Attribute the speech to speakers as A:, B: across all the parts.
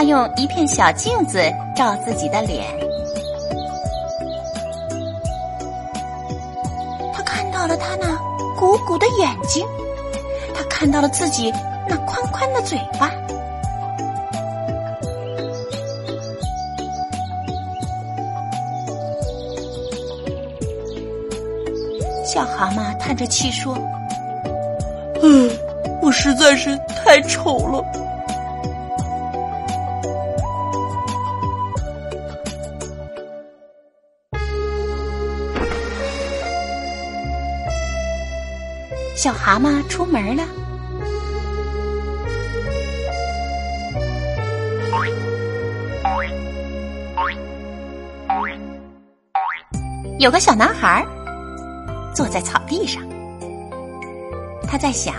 A: 他用一片小镜子照自己的脸。他看到了他那鼓鼓的眼睛，他看到了自己那宽宽的嘴巴。小蛤蟆叹着气说：“
B: 嗯。”我实在是太丑了。
A: 小蛤蟆出门了，有个小男孩坐在草地上，他在想。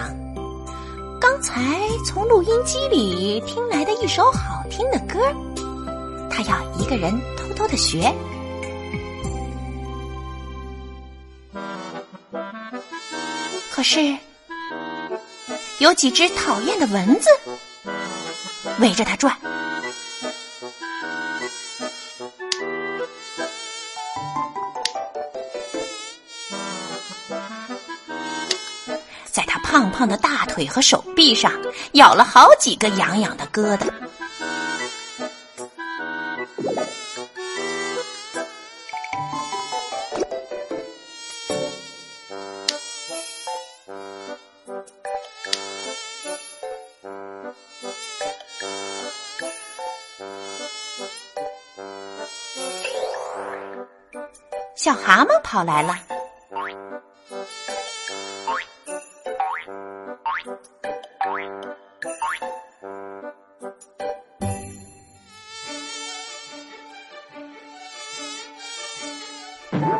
A: 刚才从录音机里听来的一首好听的歌，他要一个人偷偷的学。可是，有几只讨厌的蚊子围着他转。在他胖胖的大腿和手臂上咬了好几个痒痒的疙瘩。小蛤蟆跑来了。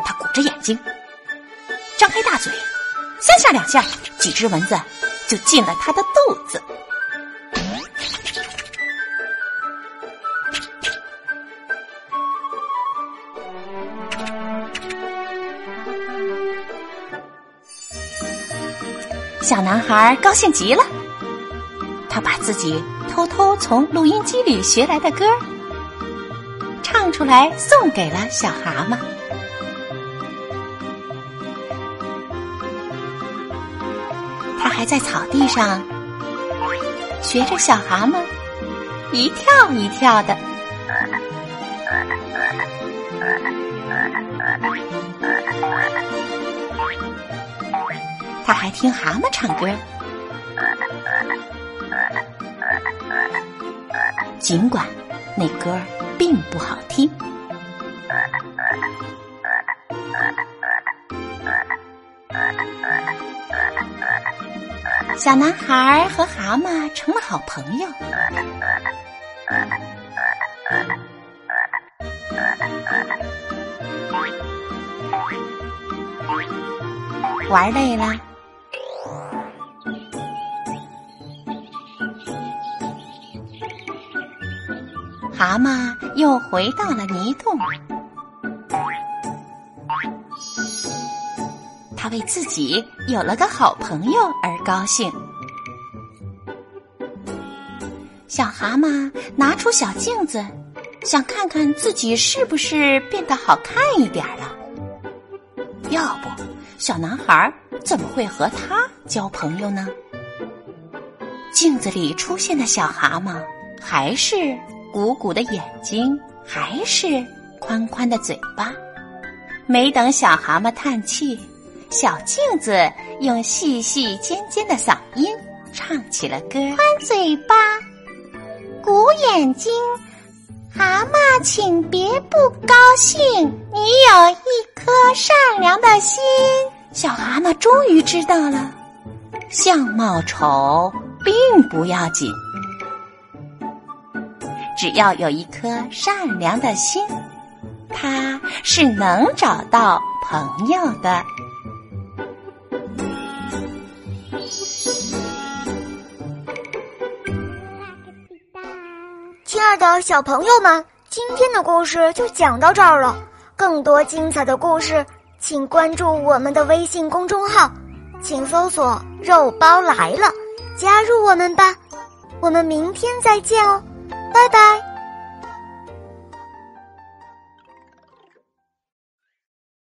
A: 他鼓着眼睛，张开大嘴，三下两下，几只蚊子就进了他的肚子。小男孩高兴极了，他把自己偷偷从录音机里学来的歌唱出来，送给了小蛤蟆。他还在草地上学着小蛤蟆一跳一跳的。他还听蛤蟆唱歌，尽管那歌并不好听。小男孩和蛤蟆成了好朋友。玩累了，蛤蟆又回到了泥洞。他为自己有了个好朋友而高兴。小蛤蟆拿出小镜子，想看看自己是不是变得好看一点了。要不，小男孩怎么会和他交朋友呢？镜子里出现的小蛤蟆，还是鼓鼓的眼睛，还是宽宽的嘴巴。没等小蛤蟆叹气。小镜子用细细尖尖的嗓音唱起了歌：
C: 宽嘴巴，鼓眼睛，蛤蟆，请别不高兴，你有一颗善良的心。
A: 小蛤蟆终于知道了，相貌丑并不要紧，只要有一颗善良的心，他是能找到朋友的。
D: 亲爱的小朋友们，今天的故事就讲到这儿了。更多精彩的故事，请关注我们的微信公众号，请搜索“肉包来了”，加入我们吧。我们明天再见哦，拜拜。